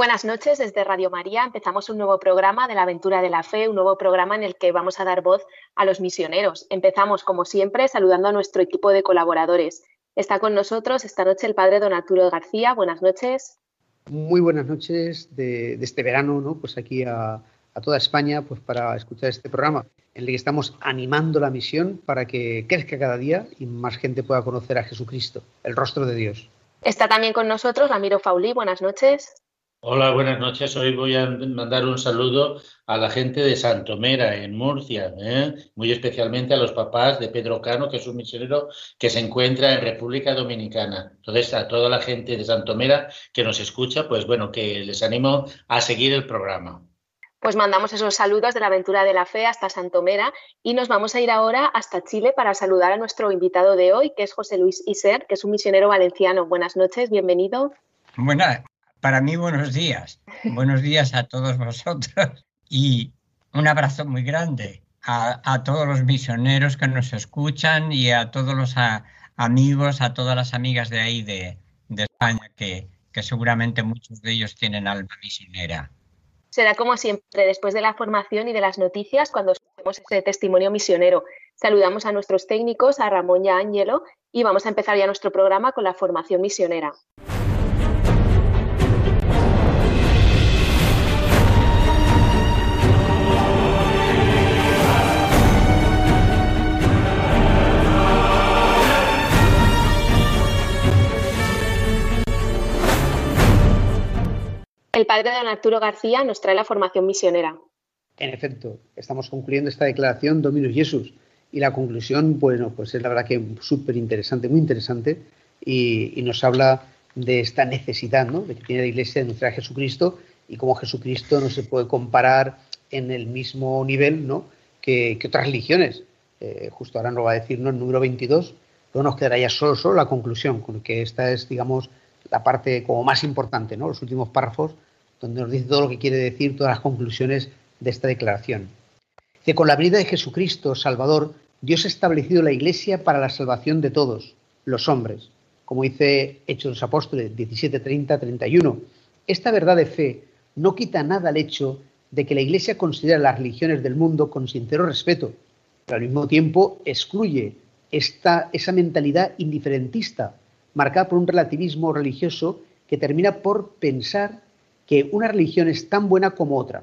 Buenas noches desde Radio María. Empezamos un nuevo programa de la aventura de la fe, un nuevo programa en el que vamos a dar voz a los misioneros. Empezamos, como siempre, saludando a nuestro equipo de colaboradores. Está con nosotros esta noche el padre don Arturo García. Buenas noches. Muy buenas noches de, este verano, ¿no? Pues aquí a, a, toda España, pues para escuchar este programa en el que estamos animando la misión para que crezca cada día y más gente pueda conocer a Jesucristo, el rostro de Dios. Está también con nosotros Ramiro Faulí. Buenas noches. Hola, buenas noches. Hoy voy a mandar un saludo a la gente de Santomera, en Murcia, ¿eh? muy especialmente a los papás de Pedro Cano, que es un misionero que se encuentra en República Dominicana. Entonces, a toda la gente de Santomera que nos escucha, pues bueno, que les animo a seguir el programa. Pues mandamos esos saludos de la aventura de la fe hasta Santomera y nos vamos a ir ahora hasta Chile para saludar a nuestro invitado de hoy, que es José Luis Iser, que es un misionero valenciano. Buenas noches, bienvenido. Buenas, para mí buenos días. Buenos días a todos vosotros y un abrazo muy grande a, todos los misioneros que nos escuchan y a todos los amigos, a todas las amigas de ahí de, España que, que seguramente muchos de ellos tienen alma misionera. Será como siempre, después de la formación y de las noticias, cuando escuchemos ese testimonio misionero. Saludamos a nuestros técnicos, a Ramón y a Ángelo, y vamos a empezar ya nuestro programa con la formación misionera. El padre don Arturo García nos trae la formación misionera. En efecto, estamos concluyendo esta declaración Dominus Jesús y la conclusión, bueno, pues es la verdad que súper interesante, muy interesante y, nos habla de esta necesidad ¿no? de que tiene la Iglesia de anunciar a Jesucristo y cómo Jesucristo no se puede comparar en el mismo nivel ¿no? que, otras religiones. Eh, justo ahora nos va a decir ¿no? el número 22, pero nos quedará ya solo, solo la conclusión, con que esta es, digamos, la parte como más importante, ¿no? Los últimos párrafos, donde nos dice todo lo que quiere decir, todas las conclusiones de esta declaración. Que con la vida de Jesucristo, Salvador, Dios ha establecido la Iglesia para la salvación de todos, los hombres, como dice Hechos los Apóstoles 17, 30, 31. Esta verdad de fe no quita nada al hecho de que la Iglesia considera las religiones del mundo con sincero respeto, pero al mismo tiempo excluye esta, esa mentalidad indiferentista marcada por un relativismo religioso que termina por pensar que una religión es tan buena como otra.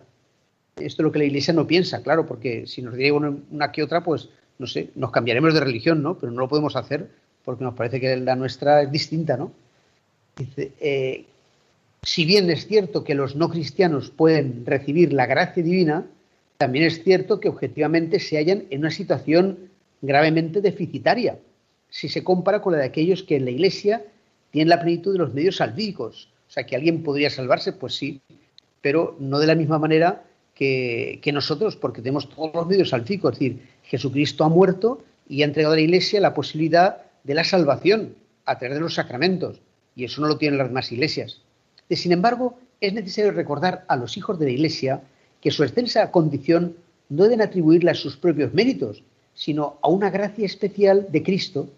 Esto es lo que la Iglesia no piensa, claro, porque si nos diría una, que otra, pues no sé, nos cambiaremos de religión, ¿no? Pero no lo podemos hacer porque nos parece que la nuestra es distinta, ¿no? Dice, eh, si bien es cierto que los no cristianos pueden recibir la gracia divina, también es cierto que objetivamente se hallan en una situación gravemente deficitaria si se compara con la de aquellos que en la Iglesia tienen la plenitud de los medios salvíficos. O sea, que alguien podría salvarse, pues sí, pero no de la misma manera que, nosotros, porque tenemos todos los medios salvíficos. Es decir, Jesucristo ha muerto y ha entregado a la Iglesia la posibilidad de la salvación a través de los sacramentos. Y eso no lo tienen las demás iglesias. Sin embargo, es necesario recordar a los hijos de la Iglesia que su extensa condición no deben atribuirle a sus propios méritos, sino a una gracia especial de Cristo,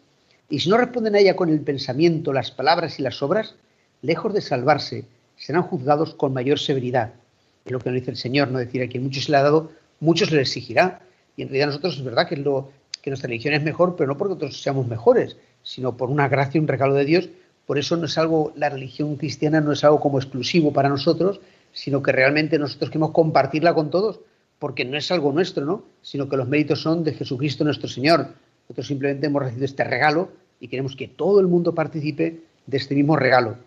y si no responden a ella con el pensamiento, las palabras y las obras, lejos de salvarse, serán juzgados con mayor severidad. Es lo que nos dice el Señor, no decir a quien mucho se le ha dado, mucho se le exigirá. Y en realidad nosotros es verdad que, lo, que nuestra religión es mejor, pero no porque nosotros seamos mejores, sino por una gracia, un regalo de Dios. Por eso no es algo, la religión cristiana no es algo como exclusivo para nosotros, sino que realmente nosotros queremos compartirla con todos, porque no es algo nuestro, ¿no? Sino que los méritos son de Jesucristo nuestro Señor. Nosotros simplemente hemos recibido este regalo y queremos que todo el mundo participe de este mismo regalo.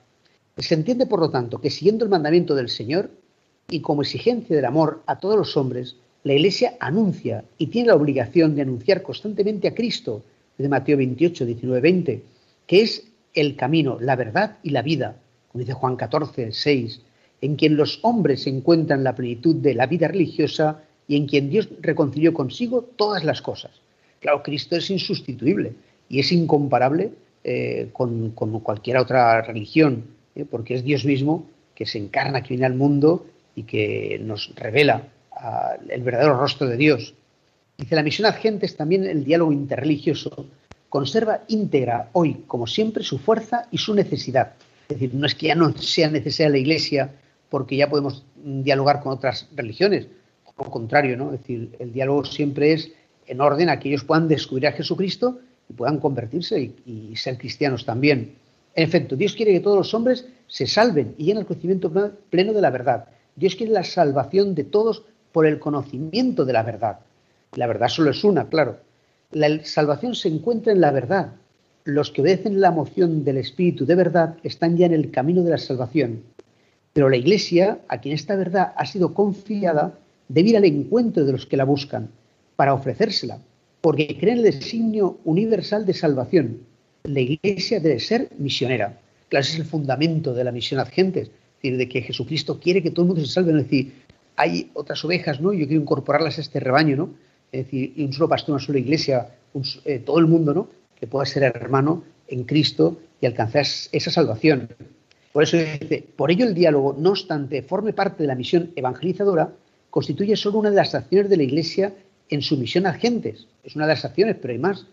Se entiende, por lo tanto, que siguiendo el mandamiento del Señor y como exigencia del amor a todos los hombres, la Iglesia anuncia y tiene la obligación de anunciar constantemente a Cristo, de Mateo 28, 19, 20, que es el camino, la verdad y la vida, como dice Juan 14, 6, en quien los hombres encuentran la plenitud de la vida religiosa y en quien Dios reconcilió consigo todas las cosas. Claro, Cristo es insustituible y es incomparable eh, con, cualquier otra religión, ¿eh? porque es Dios mismo que se encarna, que viene al mundo y que nos revela el verdadero rostro de Dios. Dice, la misión a gentes, también el diálogo interreligioso, conserva íntegra hoy, como siempre, su fuerza y su necesidad. Es decir, no es que ya no sea necesaria la Iglesia porque ya podemos dialogar con otras religiones, al contrario, ¿no? Es decir, el diálogo siempre es en orden a que ellos puedan descubrir a Jesucristo y puedan convertirse y, ser cristianos también. En efecto, Dios quiere que todos los hombres se salven y lleguen al conocimiento pleno de la verdad. Dios quiere la salvación de todos por el conocimiento de la verdad. La verdad solo es una, claro. La salvación se encuentra en la verdad. Los que obedecen la moción del Espíritu de verdad están ya en el camino de la salvación. Pero la Iglesia, a quien esta verdad ha sido confiada, debe ir al encuentro de los que la buscan para ofrecérsela, porque cree en el designio universal de salvación. La Iglesia debe ser misionera. Claro, ese es el fundamento de la misión a gentes, es decir, de que Jesucristo quiere que todo el mundo se salve, es decir, hay otras ovejas, ¿no? Yo quiero incorporarlas a este rebaño, ¿no? Es decir, y un solo pastor, una sola iglesia, eh, todo el mundo, ¿no? Que pueda ser hermano en Cristo y alcanzar esa salvación. Por eso dice, por ello el diálogo, no obstante, forme parte de la misión evangelizadora, constituye solo una de las acciones de la Iglesia en su misión a gentes. Es una de las acciones, pero hay más.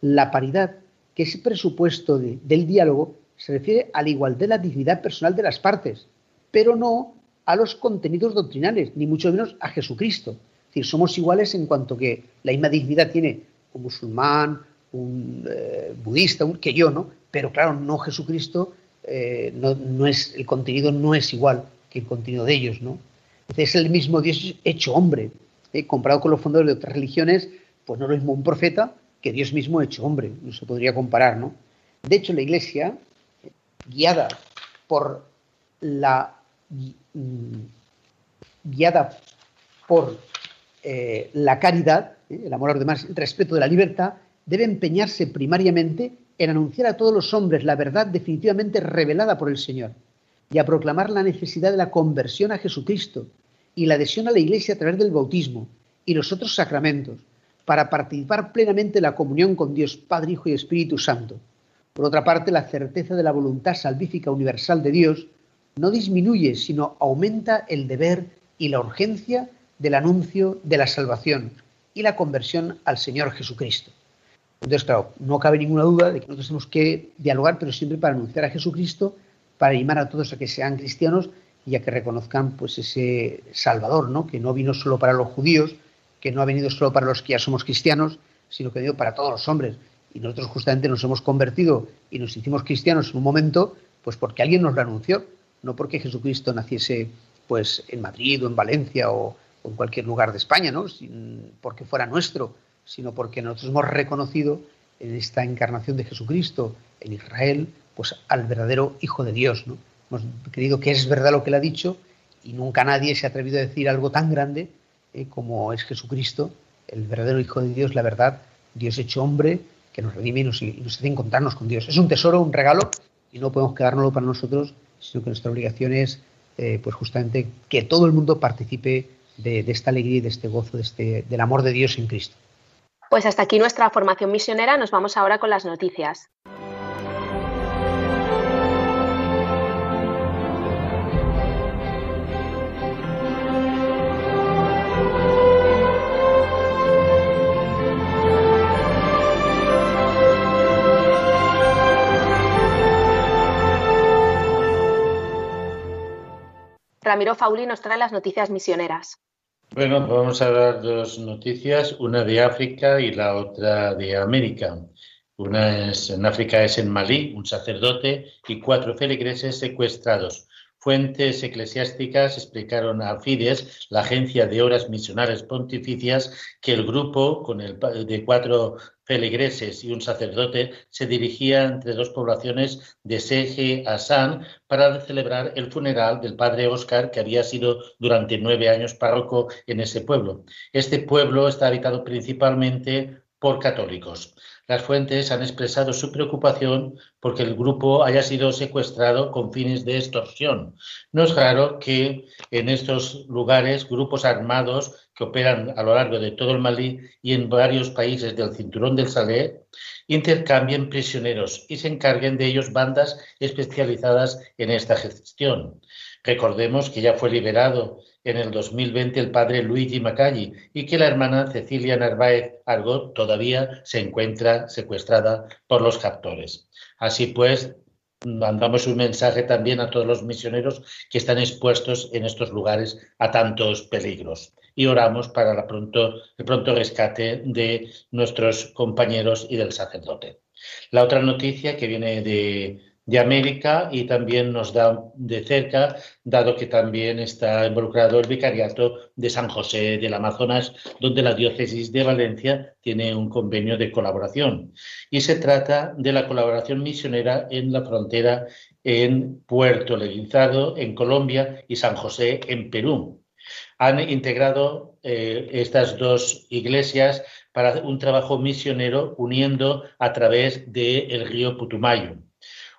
La paridad, que es el presupuesto del diálogo, se refiere a la igualdad de la dignidad personal de las partes, pero no a los contenidos doctrinales, ni mucho menos a Jesucristo. Es decir, somos iguales en cuanto que la misma dignidad tiene un musulmán, un eh, budista, que yo, ¿no? Pero claro, no Jesucristo, eh, no, es, el contenido no es igual que el contenido de ellos, ¿no? Es el mismo Dios hecho hombre. ¿eh? Comparado con los fundadores de otras religiones, pues no es lo mismo un profeta que Dios mismo hecho hombre. No se podría comparar, ¿no? De hecho, la Iglesia, guiada por la mm, guiada por eh, la caridad, ¿eh? el amor a los demás, el respeto de la libertad, debe empeñarse primariamente en anunciar a todos los hombres la verdad definitivamente revelada por el Señor y a proclamar la necesidad de la conversión a Jesucristo y la adhesión a la Iglesia a través del bautismo y los otros sacramentos, para participar plenamente en la comunión con Dios Padre, Hijo y Espíritu Santo. Por otra parte, la certeza de la voluntad salvífica universal de Dios no disminuye, sino aumenta el deber y la urgencia del anuncio de la salvación y la conversión al Señor Jesucristo. Entonces, claro, no cabe ninguna duda de que nosotros tenemos que dialogar, pero siempre para anunciar a Jesucristo para animar a todos a que sean cristianos y a que reconozcan pues ese Salvador, ¿no? que no vino solo para los judíos, que no ha venido solo para los que ya somos cristianos, sino que ha venido para todos los hombres. Y nosotros justamente nos hemos convertido y nos hicimos cristianos en un momento, pues porque alguien nos lo anunció, no porque Jesucristo naciese pues en Madrid o en Valencia o, en cualquier lugar de España, ¿no? Sin, porque fuera nuestro, sino porque nosotros hemos reconocido en esta encarnación de Jesucristo en Israel, pues al verdadero Hijo de Dios. ¿no? Hemos creído que es verdad lo que él ha dicho y nunca nadie se ha atrevido a decir algo tan grande eh, como es Jesucristo, el verdadero Hijo de Dios, la verdad, Dios hecho hombre, que nos redime y nos, hace encontrarnos con Dios. Es un tesoro, un regalo, y no podemos quedárnoslo para nosotros, sino que nuestra obligación es, eh, pues justamente, que todo el mundo participe de, esta alegría y de este gozo, de este, del amor de Dios en Cristo. Pues hasta aquí nuestra formación misionera. Nos vamos ahora con las noticias. Ramiro Fauli nos trae las noticias misioneras. Bueno, vamos a dar dos noticias, una de África y la otra de América. Una es en África es en Malí, un sacerdote y cuatro feligreses secuestrados. Fuentes eclesiásticas explicaron a Fides, la agencia de horas misionales pontificias, que el grupo con el de cuatro feligreses y un sacerdote se dirigía entre dos poblaciones de Seje a San para celebrar el funeral del padre Oscar, que había sido durante nueve años párroco en ese pueblo. Este pueblo está habitado principalmente por católicos. Las fuentes han expresado su preocupación porque el grupo haya sido secuestrado con fines de extorsión. No es raro que en estos lugares grupos armados que operan a lo largo de todo el Malí y en varios países del cinturón del Salé intercambien prisioneros y se encarguen de ellos bandas especializadas en esta gestión. Recordemos que ya fue liberado en el 2020 el padre Luigi Macalli y que la hermana Cecilia Narváez Argot todavía se encuentra secuestrada por los captores. Así pues, mandamos un mensaje también a todos los misioneros que están expuestos en estos lugares a tantos peligros y oramos para el pronto rescate de nuestros compañeros y del sacerdote. La otra noticia que viene de, de América y también nos da de cerca, dado que también está involucrado el Vicariato de San José del Amazonas, donde la diócesis de Valencia tiene un convenio de colaboración. Y se trata de la colaboración misionera en la frontera en Puerto Leguizado, en Colombia, y San José, en Perú. Han integrado eh, estas dos iglesias para un trabajo misionero uniendo a través del río Putumayo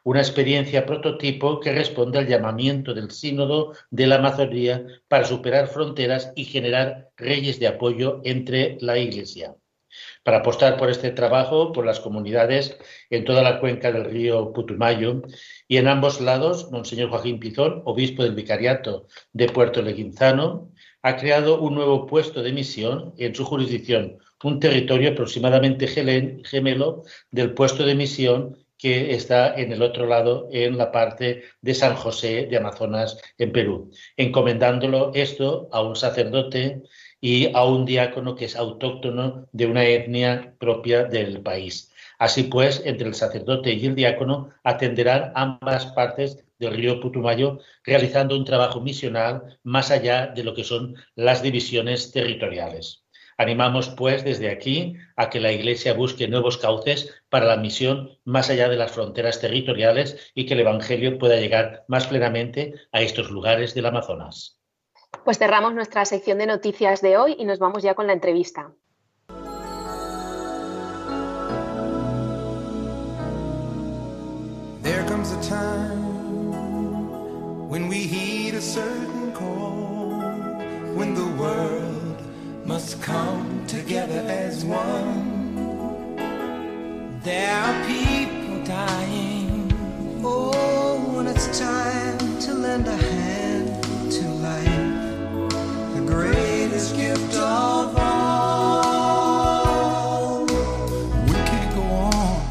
una experiencia prototipo que responde al llamamiento del Sínodo de la Amazonía para superar fronteras y generar reyes de apoyo entre la Iglesia. Para apostar por este trabajo, por las comunidades en toda la cuenca del río Putumayo y en ambos lados, Monseñor Joaquín Pizón, obispo del Vicariato de Puerto Leguinzano, ha creado un nuevo puesto de misión en su jurisdicción, un territorio aproximadamente gemelo del puesto de misión que está en el otro lado, en la parte de San José de Amazonas, en Perú, encomendándolo esto a un sacerdote y a un diácono que es autóctono de una etnia propia del país. Así pues, entre el sacerdote y el diácono atenderán ambas partes del río Putumayo, realizando un trabajo misional más allá de lo que son las divisiones territoriales. Animamos, pues, desde aquí a que la Iglesia busque nuevos cauces para la misión más allá de las fronteras territoriales y que el Evangelio pueda llegar más plenamente a estos lugares del Amazonas. Pues cerramos nuestra sección de noticias de hoy y nos vamos ya con la entrevista. There comes a time when we heed a certain call, when the world must come together as one. There are people dying. Oh, when it's time to lend a hand to life, the greatest gift of all. We can't go on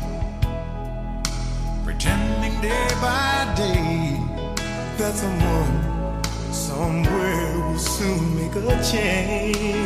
pretending day by day that someone somewhere will soon make a change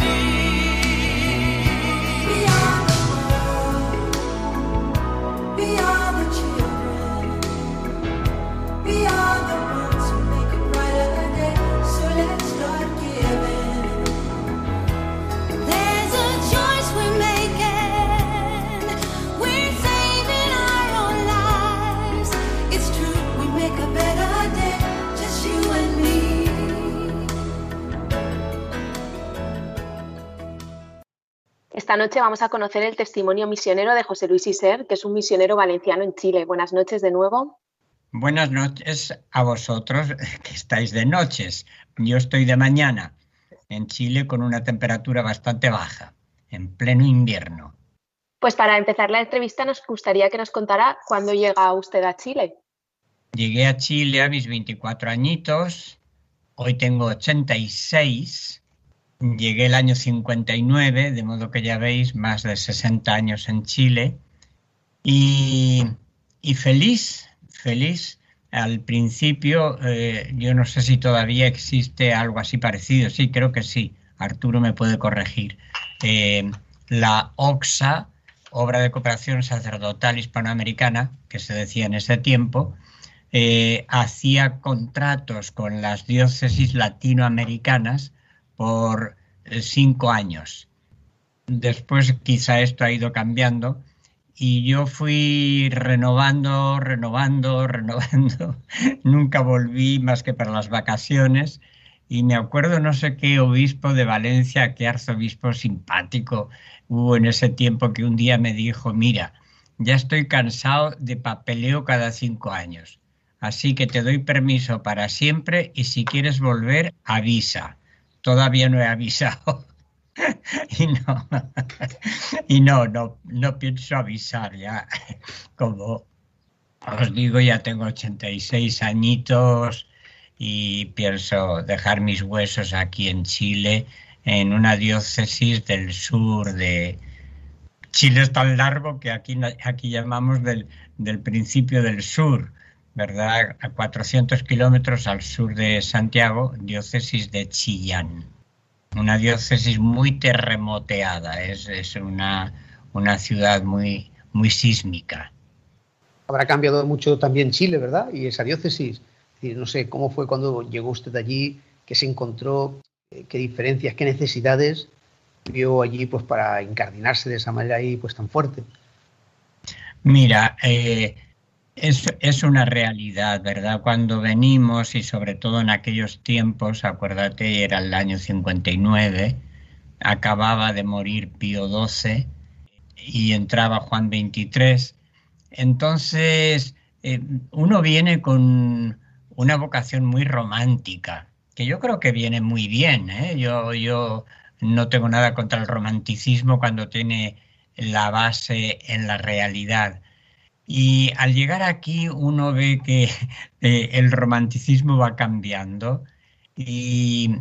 Esta noche vamos a conocer el testimonio misionero de José Luis Iser, que es un misionero valenciano en Chile. Buenas noches de nuevo. Buenas noches a vosotros que estáis de noches. Yo estoy de mañana en Chile con una temperatura bastante baja, en pleno invierno. Pues para empezar la entrevista nos gustaría que nos contara cuándo llega usted a Chile. Llegué a Chile a mis 24 añitos, hoy tengo 86 Llegué el año 59, de modo que ya veis, más de 60 años en Chile. Y, feliz, feliz. Al principio, eh, yo no sé si todavía existe algo así parecido. Sí, creo que sí. Arturo me puede corregir. Eh, la OXA, Obra de Cooperación Sacerdotal Hispanoamericana, que se decía en ese tiempo, eh, hacía contratos con las diócesis latinoamericanas por eh, cinco años. Después quizá esto ha ido cambiando y yo fui renovando, renovando, renovando. Nunca volví más que para las vacaciones. Y me acuerdo no sé qué obispo de Valencia, qué arzobispo simpático hubo en ese tiempo que un día me dijo, mira, ya estoy cansado de papeleo cada cinco años. Así que te doy permiso para siempre y si quieres volver, avisa. Todavía no he avisado. y no, y no, no, no pienso avisar ya. Como os digo, ya tengo 86 añitos y pienso dejar mis huesos aquí en Chile, en una diócesis del sur de... Chile es tan largo que aquí, aquí llamamos del, del principio del sur, ¿verdad? A 400 kilómetros al sur de Santiago, diócesis de Chillán una diócesis muy terremoteada, es, es una, una, ciudad muy, muy sísmica. Habrá cambiado mucho también Chile, ¿verdad? Y esa diócesis. no sé, ¿cómo fue cuando llegó usted allí? ¿Qué se encontró? ¿Qué diferencias, qué necesidades vio allí pues para incardinarse de esa manera ahí pues tan fuerte? Mira, eh, es, una realidad, ¿verdad? Cuando venimos y sobre todo en aquellos tiempos, acuérdate, era el año 59, acababa de morir Pío XII y entraba Juan XXIII. Entonces, eh, uno viene con una vocación muy romántica, que yo creo que viene muy bien. ¿eh? Yo, yo no tengo nada contra el romanticismo cuando tiene la base en la realidad y al llegar aquí uno ve que eh, el romanticismo va cambiando y,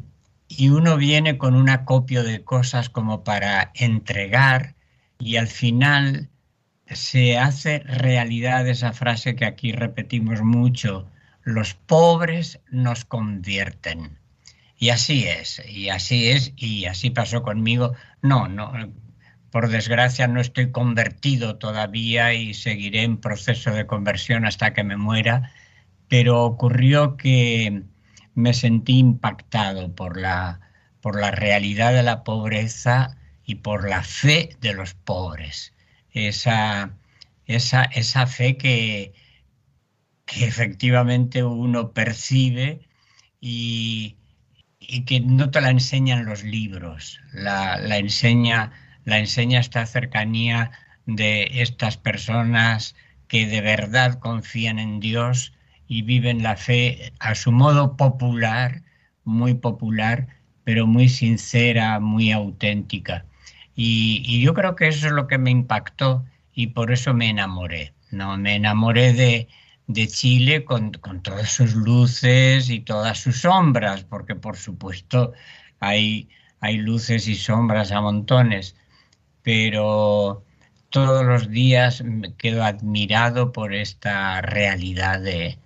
uno viene con un acopio de cosas como para entregar y al final se hace realidad esa frase que aquí repetimos mucho, los pobres nos convierten. Y así es, y así es, y así pasó conmigo. No, no, por desgracia no estoy convertido todavía y seguiré en proceso de conversión hasta que me muera, pero ocurrió que me sentí impactado por la, por la realidad de la pobreza y por la fe de los pobres. Esa, esa, esa fe que, que efectivamente uno percibe y, y, que no te la enseñan los libros, la, la enseña la enseña esta cercanía de estas personas que de verdad confían en Dios y viven la fe a su modo popular, muy popular, pero muy sincera, muy auténtica. Y, yo creo que eso es lo que me impactó y por eso me enamoré. ¿no? Me enamoré de, Chile con, con, todas sus luces y todas sus sombras, porque por supuesto hay, hay luces y sombras a montones, pero todos los días me quedo admirado por esta realidad de,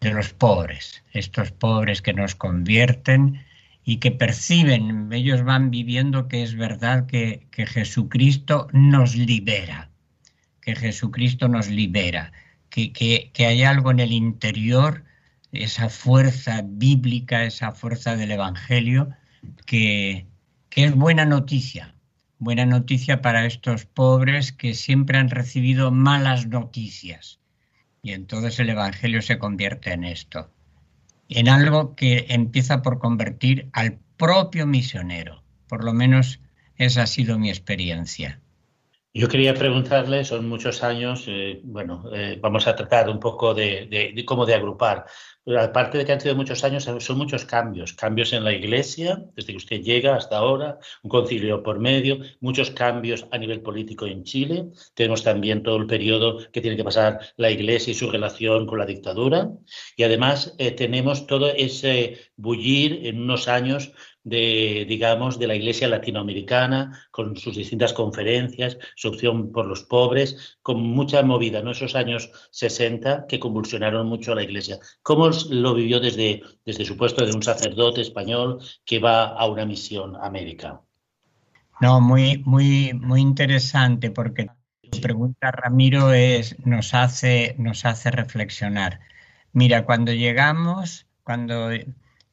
los pobres, estos pobres que nos convierten y que perciben, ellos van viviendo que es verdad que, Jesucristo nos libera, que Jesucristo nos libera, que, que, hay algo en el interior, esa fuerza bíblica, esa fuerza del Evangelio, que, que es buena noticia, buena noticia para estos pobres que siempre han recibido malas noticias. Y entonces el Evangelio se convierte en esto, en algo que empieza por convertir al propio misionero. Por lo menos esa ha sido mi experiencia. Yo quería preguntarle, son muchos años, eh, bueno, eh, vamos a tratar un poco de, de, cómo de agrupar aparte de que han sido muchos años, son muchos cambios. Cambios en la iglesia, desde que usted llega hasta ahora, un concilio por medio, muchos cambios a nivel político en Chile. Tenemos también todo el periodo que tiene que pasar la iglesia y su relación con la dictadura. Y además eh, tenemos todo ese bullir en unos años de, digamos, de la Iglesia latinoamericana, con sus distintas conferencias, su opción por los pobres, con mucha movida, ¿no? Esos años 60 que convulsionaron mucho a la Iglesia. ¿Cómo lo vivió desde, desde su puesto de un sacerdote español que va a una misión a América? No, muy, muy, muy interesante porque tu pregunta, Ramiro, es, nos, hace, nos hace reflexionar. Mira, cuando llegamos, cuando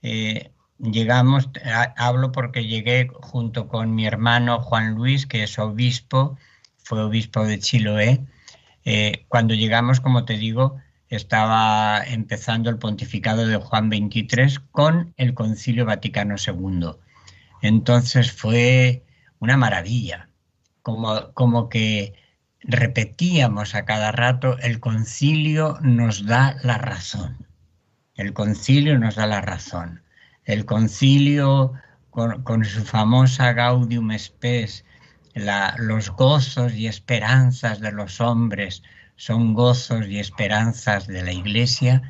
eh, llegamos, hablo porque llegué junto con mi hermano Juan Luis, que es obispo, fue obispo de Chiloé, Eh, cuando llegamos, como te digo, estaba empezando el pontificado de Juan XXIII con el Concilio Vaticano II. Entonces fue una maravilla, como, como que repetíamos a cada rato, el concilio nos da la razón. El concilio nos da la razón. El concilio, con, su famosa Gaudium Spes, los gozos y esperanzas de los hombres son gozos y esperanzas de la Iglesia,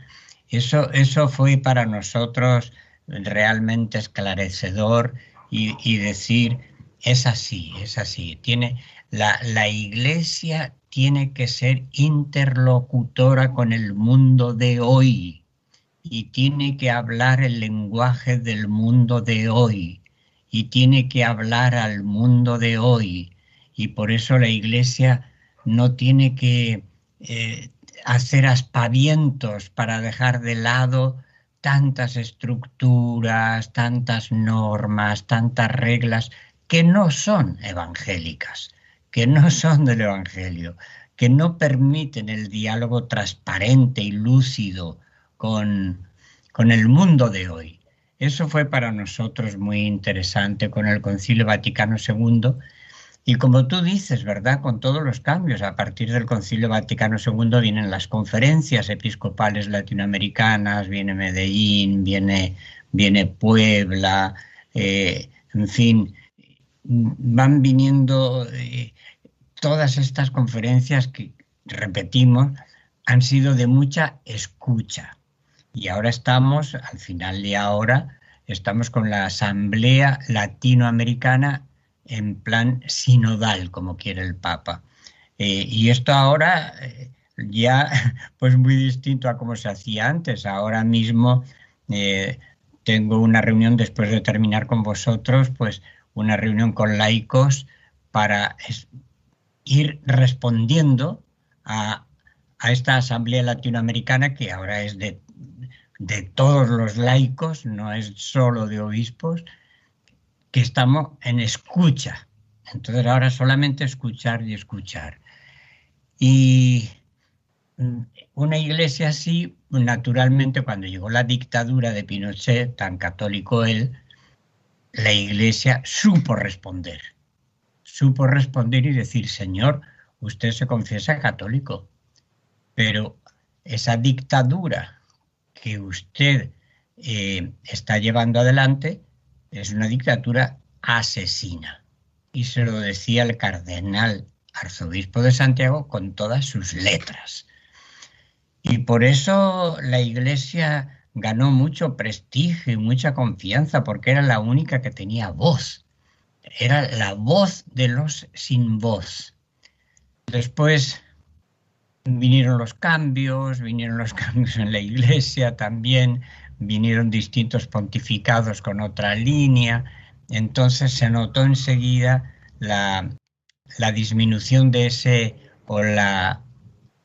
eso, eso fue para nosotros realmente esclarecedor y, y decir, es así, es así. Tiene, la, la iglesia tiene que ser interlocutora con el mundo de hoy y tiene que hablar el lenguaje del mundo de hoy y tiene que hablar al mundo de hoy. Y por eso la iglesia no tiene que eh, hacer aspavientos para dejar de lado tantas estructuras, tantas normas, tantas reglas que no son evangélicas, que no son del Evangelio, que no permiten el diálogo transparente y lúcido con, con el mundo de hoy. Eso fue para nosotros muy interesante con el Concilio Vaticano II y como tú dices, ¿verdad? Con todos los cambios, a partir del Concilio Vaticano II vienen las conferencias episcopales latinoamericanas, viene Medellín, viene, viene Puebla, eh, en fin, van viniendo eh, todas estas conferencias que, repetimos, han sido de mucha escucha. Y ahora estamos, al final de ahora, estamos con la Asamblea Latinoamericana en plan sinodal, como quiere el Papa. Eh, y esto ahora eh, ya, pues muy distinto a como se hacía antes. Ahora mismo tengo una reunión después de terminar con vosotros, pues una reunión con laicos para ir respondiendo a, esta Asamblea Latinoamericana que ahora es de, de todos los laicos, no es solo de obispos, que estamos en escucha. Entonces ahora solamente escuchar y escuchar. Y mm, una iglesia así, naturalmente, cuando llegó la dictadura de Pinochet, tan católico él, la iglesia supo responder. Supo responder y decir, Señor, usted se confiesa católico, pero esa dictadura que usted eh, está llevando adelante es una dictadura asesina. Y se lo decía el cardenal arzobispo de Santiago con todas sus letras. Y por eso la iglesia ganó mucho prestigio y mucha confianza porque era la única que tenía voz. Era la voz de los sin voz. Después vinieron los cambios, vinieron los cambios en la iglesia también, vinieron distintos pontificados con otra línea. Entonces se notó enseguida la, la disminución de ese o la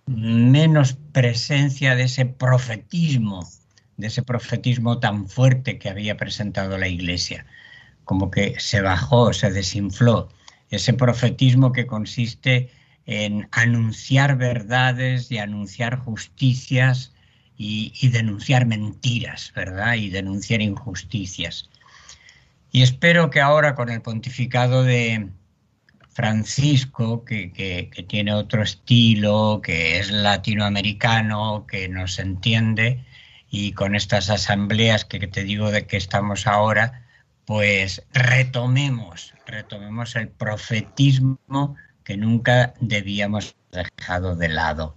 menos presencia de ese profetismo de ese profetismo tan fuerte que había presentado la Iglesia. Como que se bajó, se desinfló. Ese profetismo que consiste en anunciar verdades y anunciar justicias y, denunciar mentiras, ¿verdad? Y denunciar injusticias. Y espero que ahora con el pontificado de Francisco, que, que, tiene otro estilo, que es latinoamericano, que nos entiende, y con estas asambleas que te digo de que estamos ahora, pues retomemos, retomemos el profetismo que nunca debíamos dejado de lado.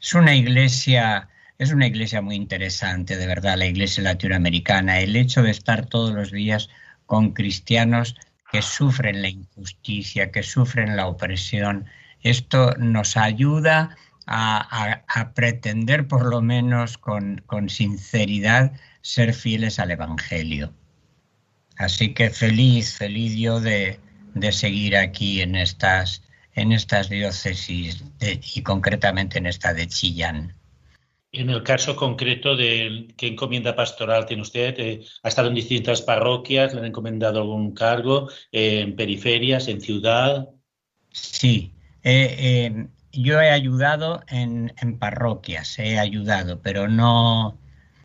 Es una iglesia, es una iglesia muy interesante, de verdad, la iglesia latinoamericana. El hecho de estar todos los días con cristianos que sufren la injusticia, que sufren la opresión, esto nos ayuda a, pretender por lo menos con, sinceridad ser fieles al Evangelio. Así que feliz, feliz yo de, seguir aquí en estas, en estas diócesis y concretamente en esta de Chillán. En el caso concreto de qué encomienda pastoral tiene usted, eh, ha estado en distintas parroquias, le han encomendado algún cargo, en periferias, en ciudad. Sí, eh, yo he ayudado en, parroquias, he ayudado, pero no,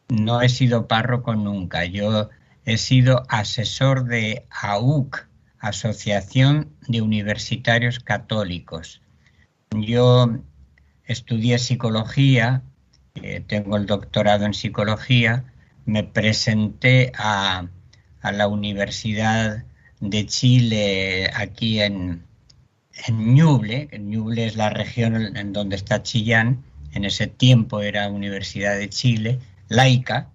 no he sido párroco nunca. Yo he sido asesor de AUC, Asociación de Universitarios Católicos. Yo estudié psicología, eh, tengo el doctorado en psicología, me presenté a, a la Universidad de Chile aquí en, en Ñuble, Ñuble es la región en donde está Chillán, en ese tiempo era Universidad de Chile, laica,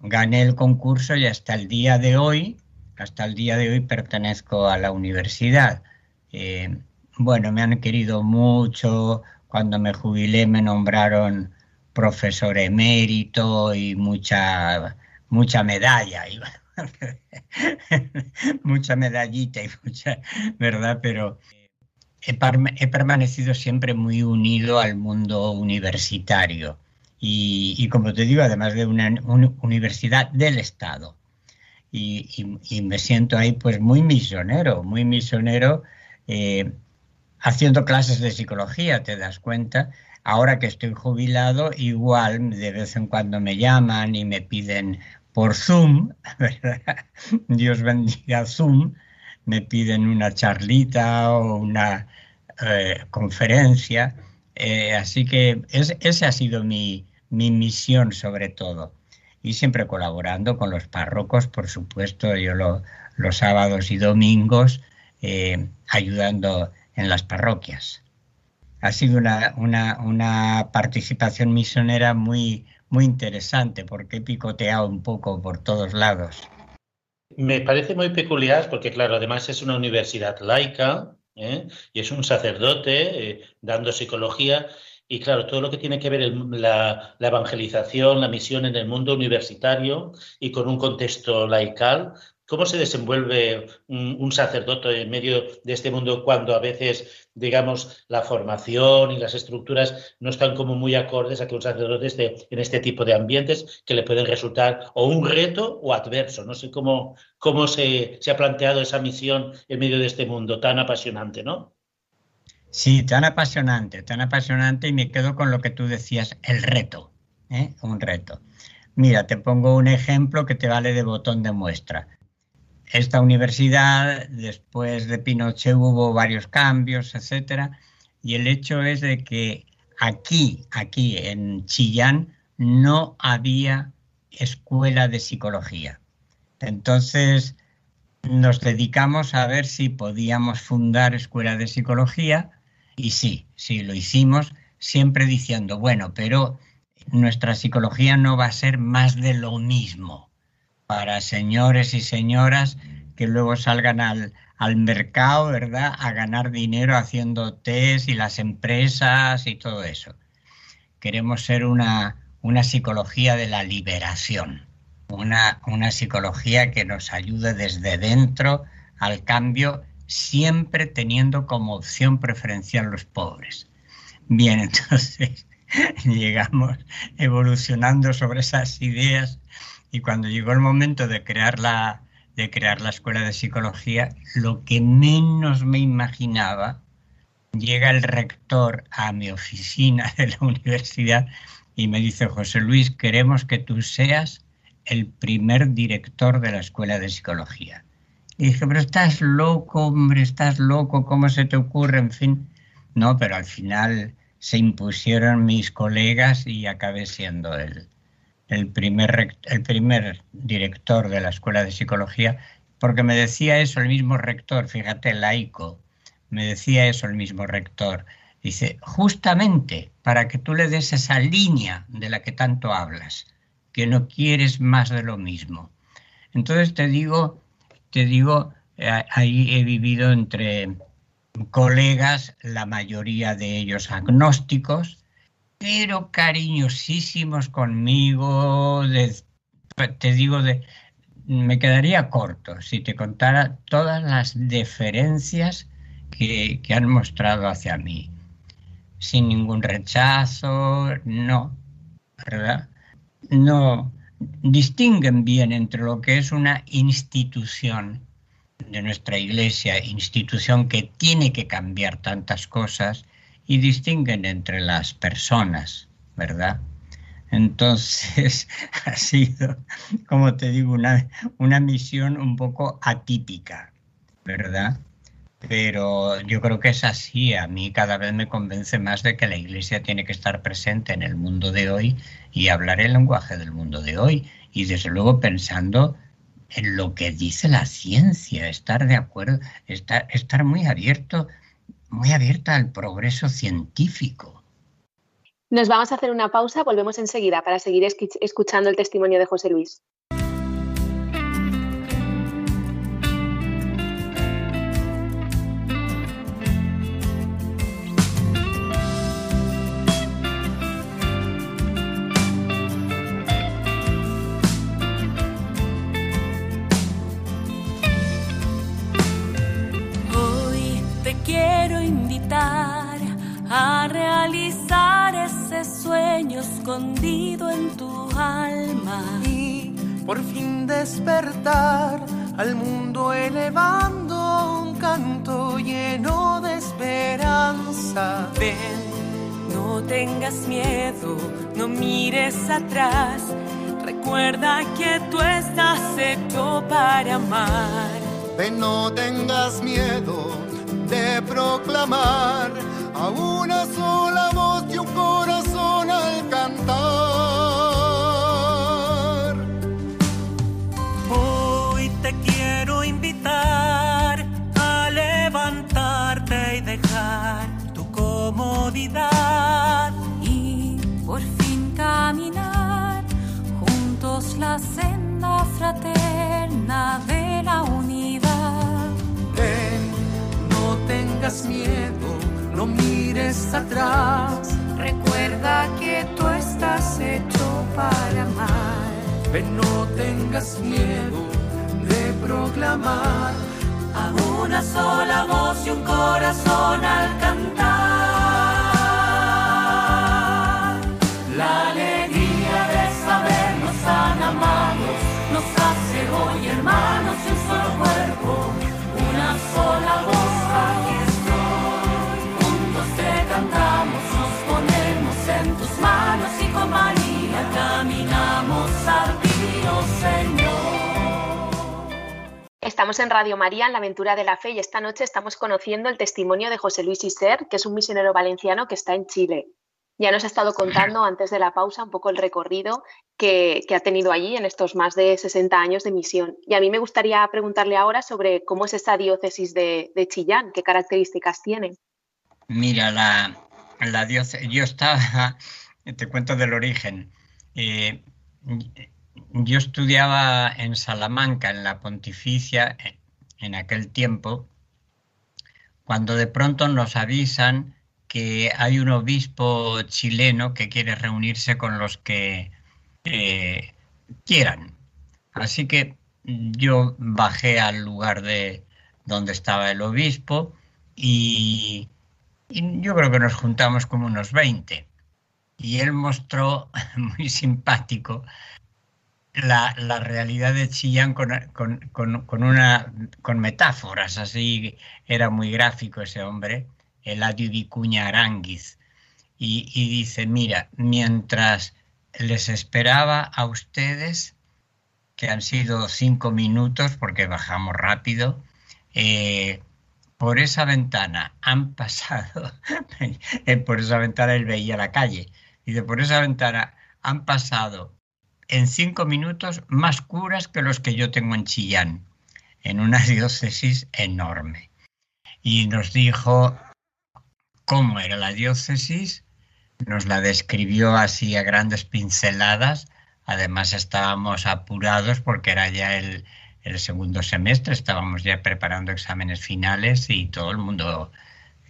gané el concurso y hasta el día de hoy, hasta el día de hoy pertenezco a la universidad. Eh, bueno, me han querido mucho, cuando me jubilé me nombraron profesor emérito y mucha, mucha medalla, mucha medallita y mucha, ¿verdad? Pero he, permanecido siempre muy unido al mundo universitario y, como te digo, además de una, universidad del Estado. Y, me siento ahí pues muy misionero, muy misionero, eh, haciendo clases de psicología, te das cuenta. Ahora que estoy jubilado, igual de vez en cuando me llaman y me piden por Zoom, Dios bendiga Zoom, me piden una charlita o una eh, conferencia. Eh, así que es, esa ha sido mi, misión sobre todo. Y siempre colaborando con los párrocos, por supuesto, yo los sábados y domingos eh, ayudando en las parroquias. Ha sido una, una, participación misionera muy, muy interesante porque he picoteado un poco por todos lados. Me parece muy peculiar porque, claro, además es una universidad laica ¿eh? y es un sacerdote eh, dando psicología. Y claro, todo lo que tiene que ver la, evangelización, la misión en el mundo universitario y con un contexto laical, ¿Cómo se desenvuelve un, sacerdote en medio de este mundo cuando a veces, digamos, la formación y las estructuras no están como muy acordes a que un sacerdote esté en este tipo de ambientes que le pueden resultar o un reto o adverso? No sé cómo, cómo se, ha planteado esa misión en medio de este mundo tan apasionante, ¿no? Sí, tan apasionante, tan apasionante y me quedo con lo que tú decías, el reto, ¿eh? un reto. Mira, te pongo un ejemplo que te vale de botón de muestra esta universidad, después de Pinochet hubo varios cambios, etcétera, y el hecho es de que aquí, aquí en Chillán, no había escuela de psicología. Entonces nos dedicamos a ver si podíamos fundar escuela de psicología y sí, sí lo hicimos, siempre diciendo, bueno, pero nuestra psicología no va a ser más de lo mismo para señores y señoras que luego salgan al, mercado, ¿verdad? A ganar dinero haciendo test y las empresas y todo eso. Queremos ser una, una psicología de la liberación, una, una psicología que nos ayude desde dentro al cambio, siempre teniendo como opción preferencial los pobres. Bien, entonces llegamos evolucionando sobre esas ideas y cuando llegó el momento de crear la, de crear la escuela de psicología, lo que menos me imaginaba, llega el rector a mi oficina de la universidad y me dice, José Luis, queremos que tú seas el primer director de la escuela de psicología. Y dije, pero estás loco, hombre, estás loco, ¿cómo se te ocurre? En fin, no, pero al final se impusieron mis colegas y acabé siendo él el primer, el primer director de la Escuela de Psicología, porque me decía eso el mismo rector, fíjate, laico, me decía eso el mismo rector. Dice, justamente para que tú le des esa línea de la que tanto hablas, que no quieres más de lo mismo. Entonces te digo, te digo, eh, ahí he vivido entre colegas, la mayoría de ellos agnósticos, pero cariñosísimos conmigo, te digo, de, me quedaría corto si te contara todas las deferencias que, que han mostrado hacia mí, sin ningún rechazo, no, ¿verdad? No distinguen bien entre lo que es una institución de nuestra iglesia, institución que tiene que cambiar tantas cosas, y distinguen entre las personas, ¿verdad? Entonces ha sido, como te digo, una, una misión un poco atípica, ¿verdad? Pero yo creo que es así. A mí cada vez me convence más de que la Iglesia tiene que estar presente en el mundo de hoy y hablar el lenguaje del mundo de hoy. Y desde luego pensando en lo que dice la ciencia, estar de acuerdo, estar, estar muy abierto, muy abierta al progreso científico. Nos vamos a hacer una pausa, volvemos enseguida para seguir escuchando el testimonio de José Luis. Sueño escondido en tu alma y por fin despertar al mundo elevando un canto lleno de esperanza. Ven, no tengas miedo, no mires atrás. Recuerda que tú estás hecho para amar. Ven, no tengas miedo de proclamar a una sola voz y un fraterna de la unidad. Ven, no tengas miedo no mires atrás. Recuerda que tú estás hecho para amar. Ven, no tengas miedo de proclamar a una sola voz y un corazón al cantar. La alegría de sabernos tan amados Estamos en Radio María, en la aventura de la fe, y esta noche estamos conociendo el testimonio de José Luis Iser, que es un misionero valenciano que está en Chile. Ya nos ha estado contando antes de la pausa un poco el recorrido que, ha tenido allí en estos más de 60 años de misión. Y a mí me gustaría preguntarle ahora sobre cómo es esa diócesis de, Chillán, qué características tiene. Mira, la, la diócesis, yo estaba, te cuento del origen. Eh, yo estudiaba en Salamanca, en la Pontificia, en aquel tiempo, cuando de pronto nos avisan que hay un obispo chileno que quiere reunirse con los que eh, quieran. Así que yo bajé al lugar de donde estaba el obispo y, yo creo que nos juntamos como unos 20. Y él mostró, muy simpático, la, realidad de Chillán con, una, con metáforas, así era muy gráfico ese hombre, Eladio Vicuña Aránguiz, y, y, dice, mira, mientras les esperaba a ustedes, que han sido cinco minutos porque bajamos rápido, eh, por esa ventana han pasado, eh, por esa ventana él veía la calle, y de por esa ventana han pasado en cinco minutos más curas que los que yo tengo en Chillán, en una diócesis enorme. Y nos dijo cómo era la diócesis, nos la describió así a grandes pinceladas, además estábamos apurados porque era ya el, el segundo semestre, estábamos ya preparando exámenes finales y todo el mundo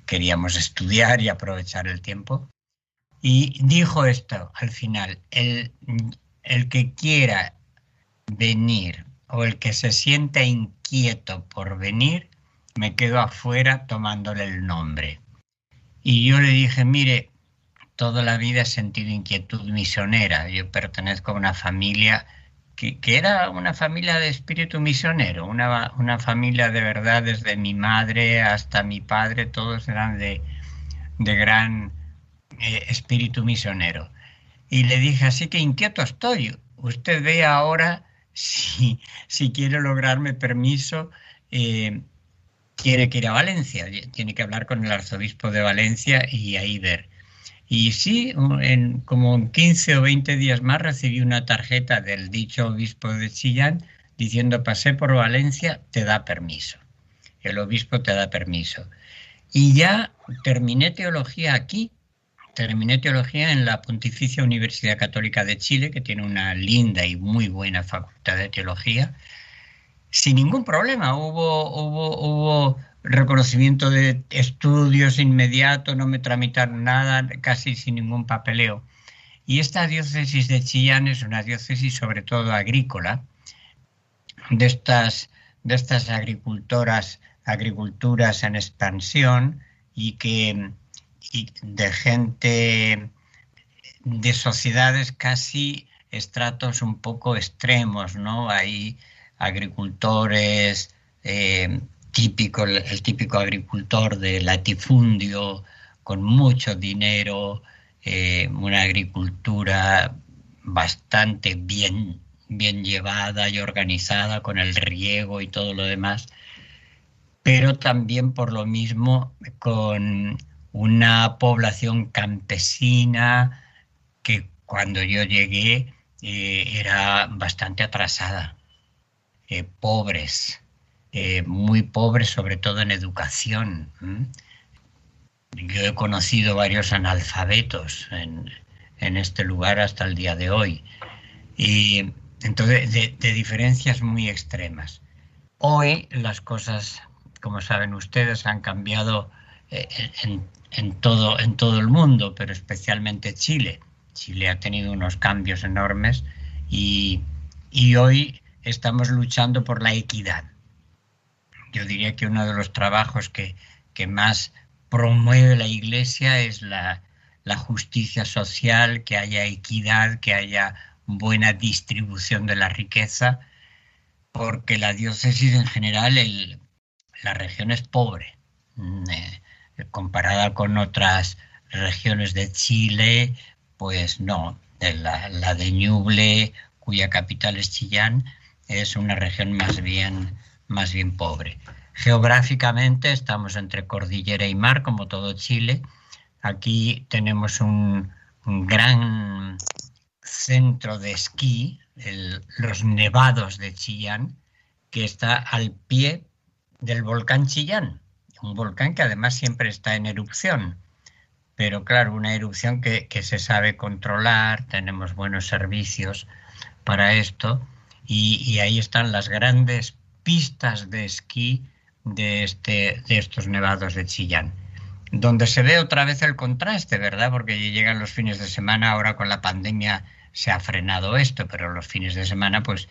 queríamos estudiar y aprovechar el tiempo. Y dijo esto al final, el, el que quiera venir o el que se sienta inquieto por venir, me quedo afuera tomándole el nombre. Y yo le dije, mire, toda la vida he sentido inquietud misionera. Yo pertenezco a una familia que, era una familia de espíritu misionero, una, una, familia de verdad, desde mi madre hasta mi padre, todos eran de, de gran eh, espíritu misionero. Y le dije, así que inquieto estoy. Usted ve ahora si, si quiere lograrme permiso, eh, tiene que ir a Valencia, tiene que hablar con el arzobispo de Valencia y ahí ver. Y sí, en como 15 o 20 días más recibí una tarjeta del dicho obispo de Chillán diciendo pasé por Valencia, te da permiso. El obispo te da permiso. Y ya terminé teología aquí, terminé teología en la Pontificia Universidad Católica de Chile, que tiene una linda y muy buena facultad de teología, sin ningún problema. Hubo, hubo, hubo reconocimiento de estudios inmediato, no me tramitaron nada, casi sin ningún papeleo. Y esta diócesis de Chillán es una diócesis sobre todo agrícola, de estas, de estas agricultoras, agriculturas en expansión y que y de gente de sociedades casi estratos un poco extremos, ¿no? Hay agricultores eh, típico, el típico agricultor de latifundio con mucho dinero, eh, una agricultura bastante bien, bien llevada y organizada con el riego y todo lo demás, pero también por lo mismo con una población campesina que cuando yo llegué eh, era bastante atrasada, eh, pobres, eh, muy pobres sobre todo en educación. Yo he conocido varios analfabetos en, este lugar hasta el día de hoy. Y entonces, de, de diferencias muy extremas. Hoy las cosas, como saben ustedes, han cambiado en, en todo, en todo el mundo, pero especialmente Chile. Chile ha tenido unos cambios enormes y, hoy estamos luchando por la equidad. Yo diría que uno de los trabajos que, que más promueve la Iglesia es la, la, justicia social, que haya equidad, que haya buena distribución de la riqueza, porque la diócesis en general, la región es pobre. Mm, eh, comparada con otras regiones de Chile, pues no. La, la de Ñuble, cuya capital es Chillán, es una región más bien, más bien pobre. Geográficamente estamos entre cordillera y mar, como todo Chile. Aquí tenemos un, gran centro de esquí, los nevados de Chillán, que está al pie del volcán Chillán un volcán que además siempre está en erupción. Pero claro, una erupción que, se sabe controlar, tenemos buenos servicios para esto y, ahí están las grandes pistas de esquí de, este, de estos nevados de Chillán donde se ve otra vez el contraste, ¿verdad? Porque llegan los fines de semana, ahora con la pandemia se ha frenado esto, pero los fines de semana pues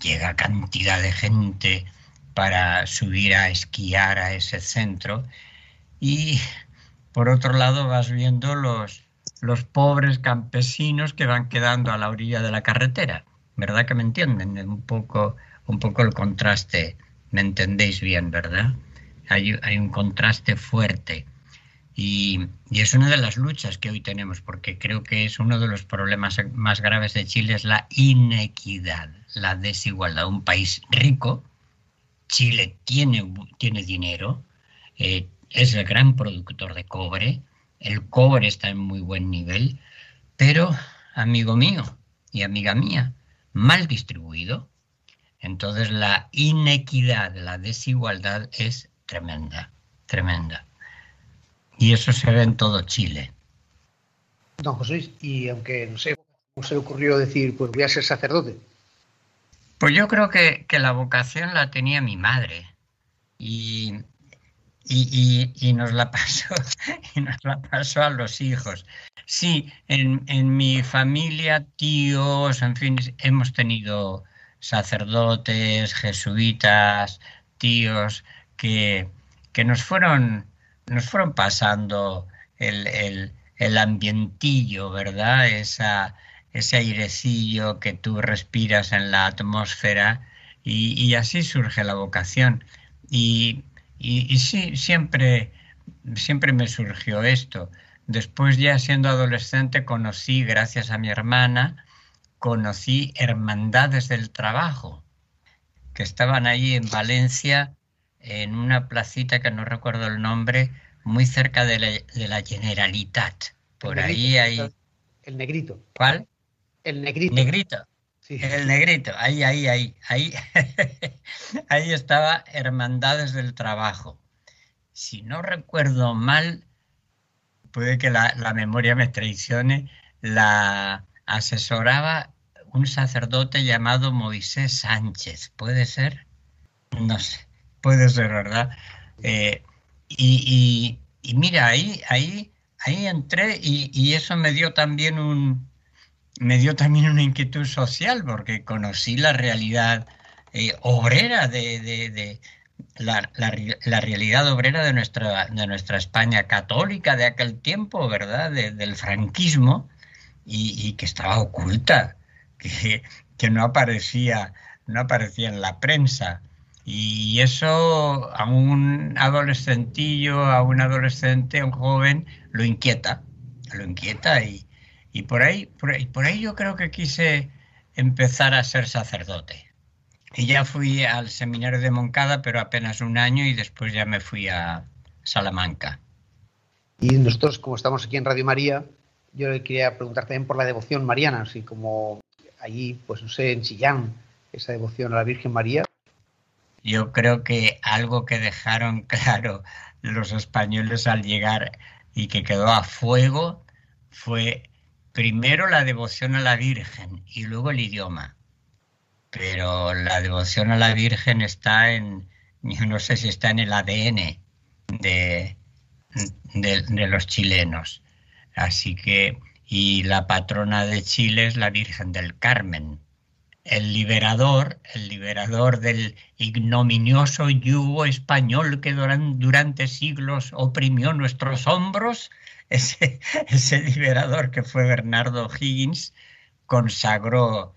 llega cantidad de gente para subir a esquiar a ese centro. Y por otro lado vas viendo los, los pobres campesinos que van quedando a la orilla de la carretera. ¿Verdad que me entienden? Un poco, un poco el contraste. ¿Me entendéis bien, verdad? Hay, hay un contraste fuerte. Y, es una de las luchas que hoy tenemos, porque creo que es uno de los problemas más graves de Chile, es la inequidad, la desigualdad. Un país rico, Chile tiene, tiene dinero, eh, es el gran productor de cobre, el cobre está en muy buen nivel, pero, amigo mío y amiga mía, mal distribuido. Entonces la inequidad, la desigualdad es tremenda, tremenda. Y eso se ve en todo Chile. Don José, y aunque no sé cómo se le ocurrió decir, pues voy a ser sacerdote, pues yo creo que, la vocación la tenía mi madre y, y, nos la pasó y nos la pasó a los hijos. Sí, en, mi familia, tíos, en fin, hemos tenido sacerdotes, jesuitas, tíos que, que nos fueron nos fueron pasando el, el, el ambientillo, ¿verdad? Esa, ese airecillo que tú respiras en la atmósfera y, así surge la vocación. Y, sí, siempre siempre me surgió esto. Después ya siendo adolescente conocí, gracias a mi hermana, conocí hermandades del trabajo, que estaban ahí en Valencia, en una placita que no recuerdo el nombre, muy cerca de la, Generalitat. Por ahí hay... El negrito. ¿Cuál? El negrito. Negrito. El negrito, ahí, ahí, ahí, ahí, ahí estaba Hermandades del Trabajo. Si no recuerdo mal, puede que la, memoria me traicione, la asesoraba un sacerdote llamado Moisés Sánchez, ¿puede ser? No sé, puede ser, ¿verdad? Eh, y, mira, ahí, ahí, ahí entré y, eso me dio también un me dio también una inquietud social porque conocí la realidad eh, obrera de, la, realidad obrera de nuestra, de nuestra España católica de aquel tiempo, ¿verdad? del franquismo y, que estaba oculta, que, que no aparecía, no aparecía en la prensa. Y eso a un adolescentillo, a un adolescente, a un joven, lo inquieta, lo inquieta y, y por ahí, por ahí, por ahí yo creo que quise empezar a ser sacerdote. Y ya fui al seminario de Moncada, pero apenas un año y después ya me fui a Salamanca. Y nosotros, como estamos aquí en Radio María, yo le quería preguntar también por la devoción mariana, así como allí, pues no sé, en Chillán, esa devoción a la Virgen María, yo creo que algo que dejaron claro los españoles al llegar y que quedó a fuego fue primero la devoción a la Virgen y luego el idioma. Pero la devoción a la Virgen está en, yo no sé si está en el ADN de, los chilenos. Así que, y la patrona de Chile es la Virgen del Carmen el liberador, el liberador del ignominioso yugo español que durante, siglos oprimió nuestros hombros, ese, ese, liberador que fue Bernardo Higgins, consagró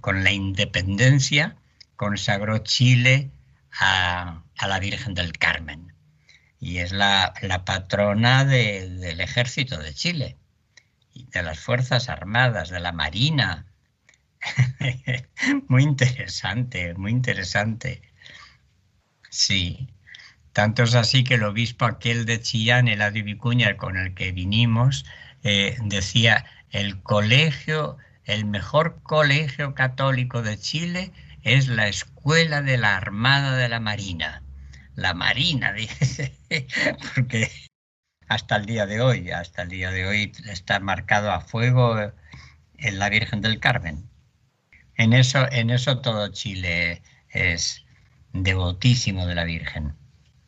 con la independencia, consagró Chile a, la Virgen del Carmen. Y es la, patrona del ejército de Chile, de las Fuerzas Armadas, de la Marina, muy interesante, muy interesante. Sí. Tanto es así que el obispo aquel de Chillán, el Vicuña, con el que vinimos, eh, decía, el colegio, el mejor colegio católico de Chile es la escuela de la Armada de la Marina. La Marina, dice, porque hasta el día de hoy, hasta el día de hoy está marcado a fuego en la Virgen del Carmen. En eso, en eso todo Chile es devotísimo de la Virgen.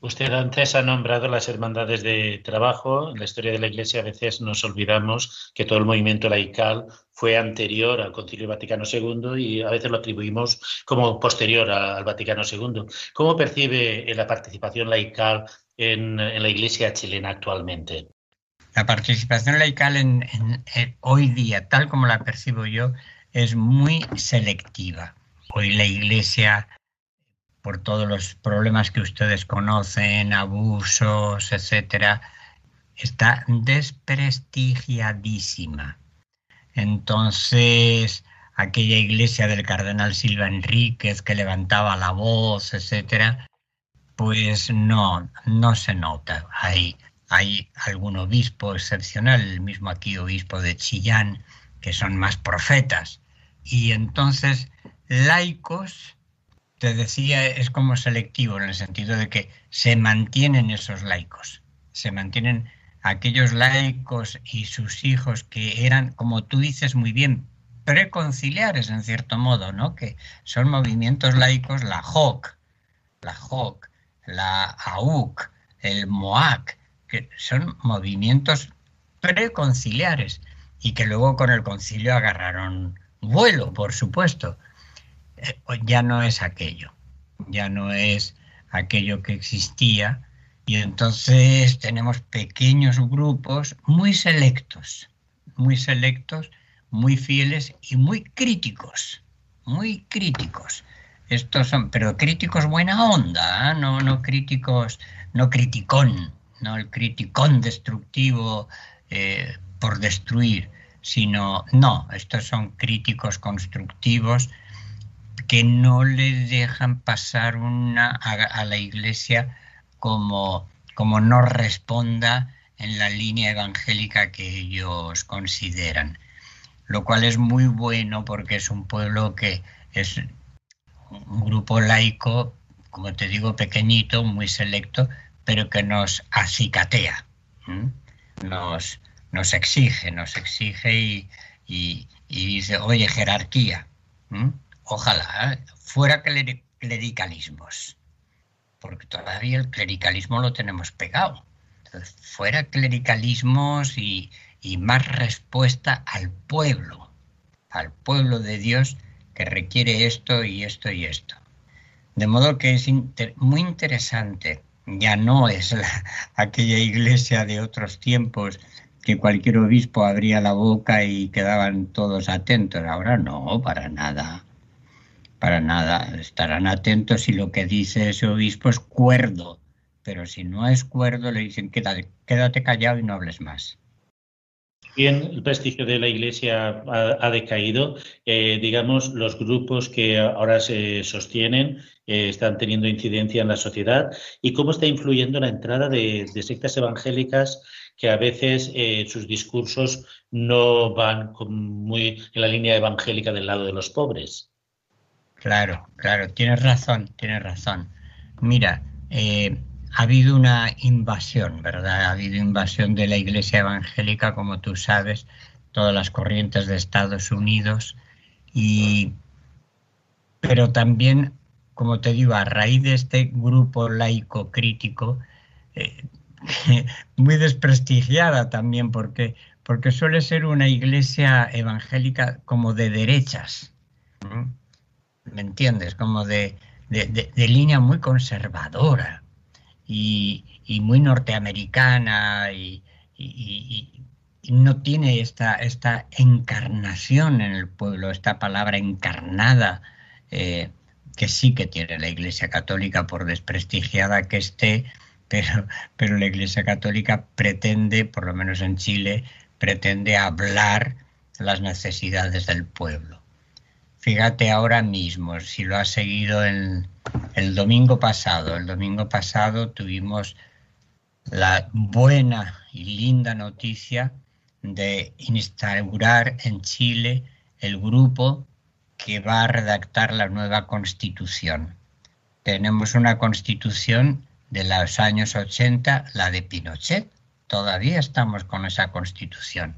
Usted antes ha nombrado las hermandades de trabajo. En la historia de la Iglesia a veces nos olvidamos que todo el movimiento laical fue anterior al Concilio Vaticano II y a veces lo atribuimos como posterior al Vaticano II. ¿Cómo percibe la participación laical en, la Iglesia chilena actualmente? La participación laical en, hoy día, tal como la percibo yo, es muy selectiva. Hoy la Iglesia, por todos los problemas que ustedes conocen, abusos, etcétera, está desprestigiadísima. Entonces, aquella iglesia del cardenal Silva Enríquez que levantaba la voz, etcétera, pues no, no se nota. Hay, hay algún obispo excepcional, el mismo aquí obispo de Chillán, que son más profetas. Y entonces, laicos, te decía, es como selectivo en el sentido de que se mantienen esos laicos, se mantienen aquellos laicos y sus hijos que eran, como tú dices muy bien, preconciliares en cierto modo, ¿no? Que son movimientos laicos, la JOC, la JOC, la AUC, el MOAC, que son movimientos preconciliares y que luego con el concilio agarraron vuelo, por supuesto. Eh, ya no es aquello, ya no es aquello que existía y entonces tenemos pequeños grupos muy selectos, muy selectos, muy fieles y muy críticos, muy críticos. estos son, pero críticos buena onda, ¿eh? no, no críticos, no criticón, no el criticón destructivo eh, por destruir, sino, no, estos son críticos constructivos que no le dejan pasar una, a, la iglesia como, como no responda en la línea evangélica que ellos consideran. Lo cual es muy bueno porque es un pueblo que es un grupo laico, como te digo, pequeñito, muy selecto, pero que nos acicatea, nos, nos exige, nos exige y, dice, oye, jerarquía. Ojalá ¿eh? fuera clericalismos, porque todavía el clericalismo lo tenemos pegado. fuera clericalismos y, y más respuesta al pueblo, al pueblo de Dios que requiere esto y esto y esto. De modo que es muy interesante, ya no es aquella iglesia de otros tiempos que cualquier obispo abría la boca y quedaban todos atentos. Ahora no, para nada. Para nada. Estarán atentos si lo que dice ese obispo es cuerdo. Pero si no es cuerdo, le dicen quédate, quédate callado y no hables más bien el prestigio de la Iglesia ha, decaído. Eh, digamos, los grupos que ahora se sostienen eh, están teniendo incidencia en la sociedad y cómo está influyendo la entrada de, sectas evangélicas que a veces eh, sus discursos no van muy en la línea evangélica del lado de los pobres. Claro, claro, tienes razón, tienes razón. Mira, ha habido una invasión, ¿verdad? Ha habido invasión de la Iglesia Evangélica, como tú sabes, todas las corrientes de Estados Unidos, y, pero también, como te digo, a raíz de este grupo laico crítico, eh, muy desprestigiada también, porque, porque suele ser una iglesia evangélica como de derechas, ¿me entiendes? Como de, línea muy conservadora y, muy norteamericana y, no tiene esta, esta encarnación en el pueblo, esta palabra encarnada, eh, que sí que tiene la Iglesia Católica, por desprestigiada que esté, pero, pero la Iglesia Católica pretende, por lo menos en Chile, pretende hablar las necesidades del pueblo. Fíjate ahora mismo, si lo has seguido el, el domingo pasado, el domingo pasado tuvimos la buena y linda noticia de instaurar en Chile el grupo que va a redactar la nueva constitución. Tenemos una constitución de los años 80, la de Pinochet. Todavía estamos con esa constitución.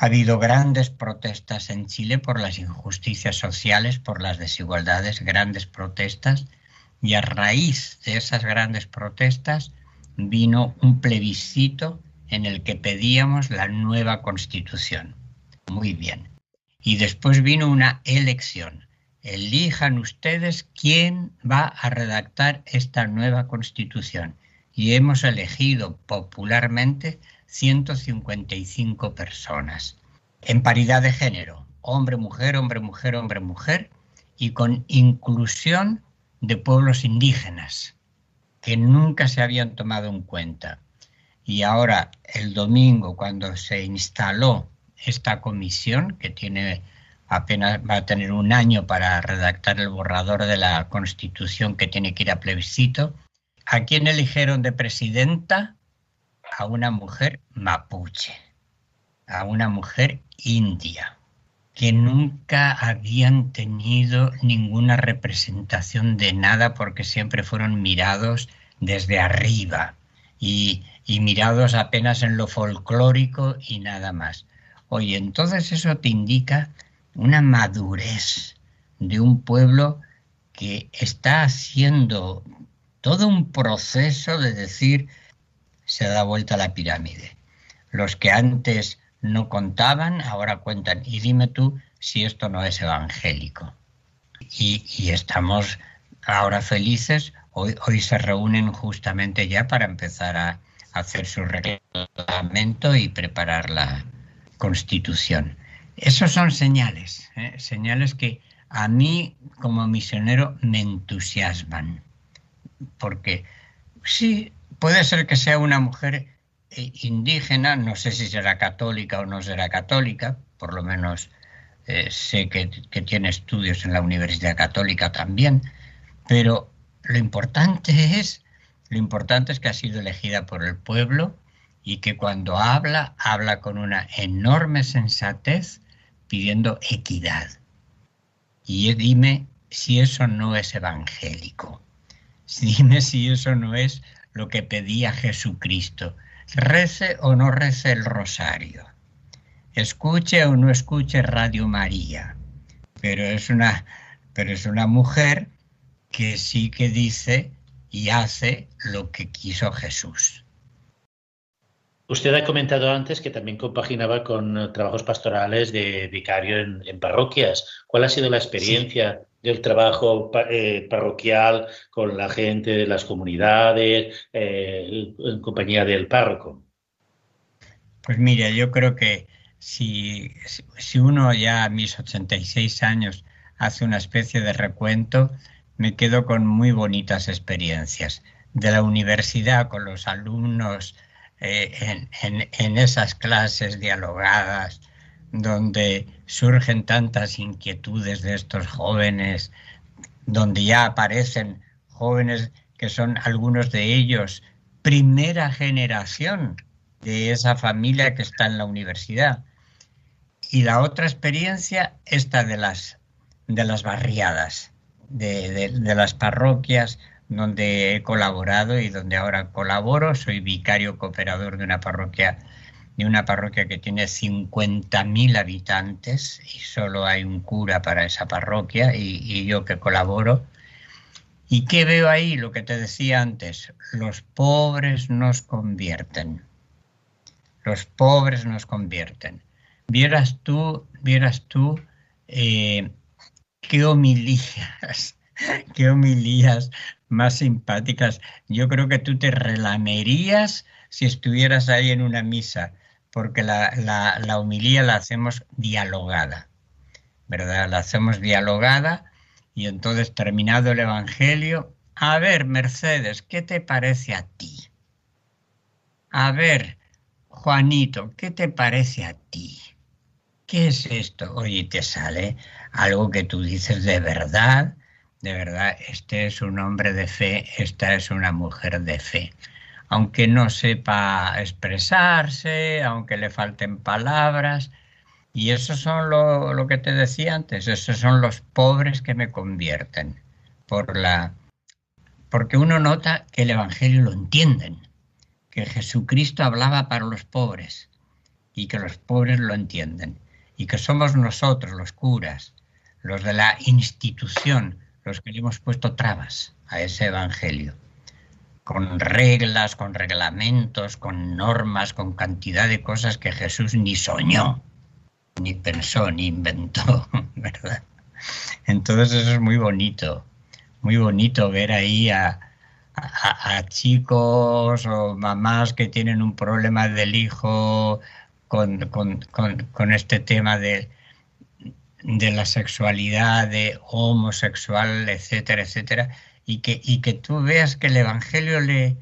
Ha habido grandes protestas en Chile por las injusticias sociales, por las desigualdades, grandes protestas, y a raíz de esas grandes protestas vino un plebiscito en el que pedíamos la nueva constitución. Muy bien. Y después vino una elección. Elijan ustedes quién va a redactar esta nueva constitución. Y hemos elegido popularmente 155 personas. En paridad de género, hombre-mujer, hombre-mujer, hombre-mujer, y con inclusión de pueblos indígenas que nunca se habían tomado en cuenta. Y ahora, el domingo, cuando se instaló esta comisión, que tiene apenas va a tener un año para redactar el borrador de la constitución que tiene que ir a plebiscito, ¿a quién eligieron de presidenta? A una mujer mapuche, a una mujer india, que nunca habían tenido ninguna representación de nada porque siempre fueron mirados desde arriba y, mirados apenas en lo folclórico y nada más. Oye, entonces eso te indica una madurez de un pueblo que está haciendo todo un proceso de decir, se da vuelta la pirámide. Los que antes no contaban, ahora cuentan. Y dime tú si esto no es evangélico. Y, estamos ahora felices. Hoy, se reúnen justamente ya para empezar a hacer su reglamento y preparar la constitución. Esos son señales, ¿eh? señales que a mí como misionero me entusiasman, porque sí, puede ser que sea una mujer eh, indígena, no sé si será católica o no será católica, por lo menos eh, sé que, que tiene estudios en la Universidad Católica también, pero lo importante es, lo importante es que ha sido elegida por el pueblo y que cuando habla, habla con una enorme sensatez pidiendo equidad. Y dime si eso no es evangélico. Dime si eso no es lo que pedía Jesucristo. Rece o no rece el rosario. Escuche o no escuche Radio María. Pero es una, pero es una mujer que sí que dice y hace lo que quiso Jesús. Usted ha comentado antes que también compaginaba con trabajos pastorales de vicario en, parroquias. ¿Cuál ha sido la experiencia del trabajo eh, parroquial con la gente de las comunidades eh, en compañía del párroco? Pues mira, yo creo que si, si uno ya a mis 86 años hace una especie de recuento, me quedo con muy bonitas experiencias. De la universidad con los alumnos eh, en, esas clases dialogadas donde surgen tantas inquietudes de estos jóvenes, donde ya aparecen jóvenes que son algunos de ellos primera generación de esa familia que está en la universidad. Y la otra experiencia, esta de las, de las barriadas, de las parroquias donde he colaborado y donde ahora colaboro. Soy vicario cooperador de una parroquia de una parroquia que tiene 50.000 habitantes y solo hay un cura para esa parroquia y, yo que colaboro. ¿Y qué veo ahí? Lo que te decía antes, los pobres nos convierten. Los pobres nos convierten. Vieras tú, vieras tú eh, qué homilías, qué homilías más simpáticas. Yo creo que tú te relamerías si estuvieras ahí en una misa, porque la, la, la humilía la hacemos dialogada, ¿verdad? La hacemos dialogada y entonces terminado el Evangelio, a ver, Mercedes, ¿qué te parece a ti? A ver, Juanito, ¿qué te parece a ti? ¿Qué es esto? Oye, te sale algo que tú dices de verdad, de verdad, este es un hombre de fe, esta es una mujer de fe. Aunque no sepa expresarse, aunque le falten palabras, y eso son lo, que te decía antes, esos son los pobres que me convierten. Por la, porque uno nota que el Evangelio lo entienden, que Jesucristo hablaba para los pobres y que los pobres lo entienden, y que somos nosotros, los curas, los de la institución, los que le hemos puesto trabas a ese evangelio, con reglas, con reglamentos, con normas, con cantidad de cosas que Jesús ni soñó, ni pensó, ni inventó, ¿verdad? Entonces eso es muy bonito, muy bonito ver ahí a, chicos o mamás que tienen un problema del hijo con, con este tema de, de la sexualidad, de homosexual, etcétera, etcétera, y que, y que tú veas que el Evangelio le,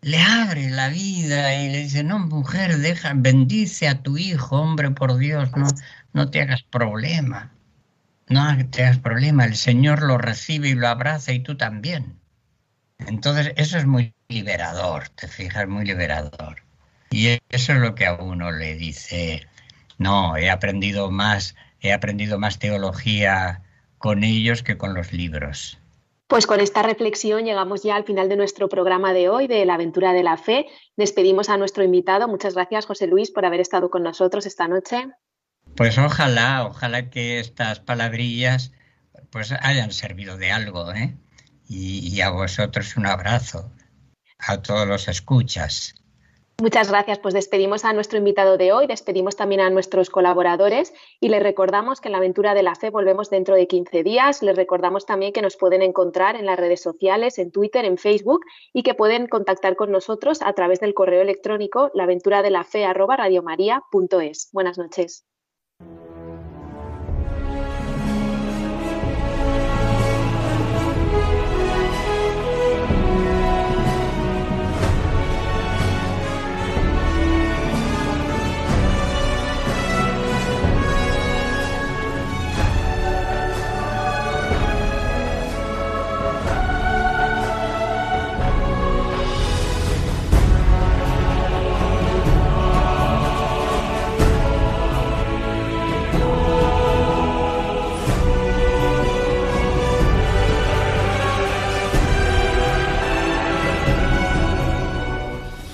le abre la vida y le dice, no, mujer, deja, bendice a tu hijo, hombre, por Dios, no, no te hagas problema, no te hagas problema, el Señor lo recibe y lo abraza y tú también. Entonces, eso es muy liberador, te fijas, muy liberador. Y eso es lo que a uno le dice, no, he aprendido más he aprendido más teología con ellos que con los libros. Pues con esta reflexión llegamos ya al final de nuestro programa de hoy, de la aventura de la fe. Despedimos a nuestro invitado. Muchas gracias, José Luis, por haber estado con nosotros esta noche. Pues ojalá, ojalá que estas palabrillas pues hayan servido de algo, ¿eh? Y, y a vosotros un abrazo, a todos los escuchas. Muchas gracias. Pues despedimos a nuestro invitado de hoy, despedimos también a nuestros colaboradores y les recordamos que en la aventura de la fe volvemos dentro de 15 días. Les recordamos también que nos pueden encontrar en las redes sociales, en Twitter, en Facebook y que pueden contactar con nosotros a través del correo electrónico laventuradelafe@radiomaria.es. Buenas noches.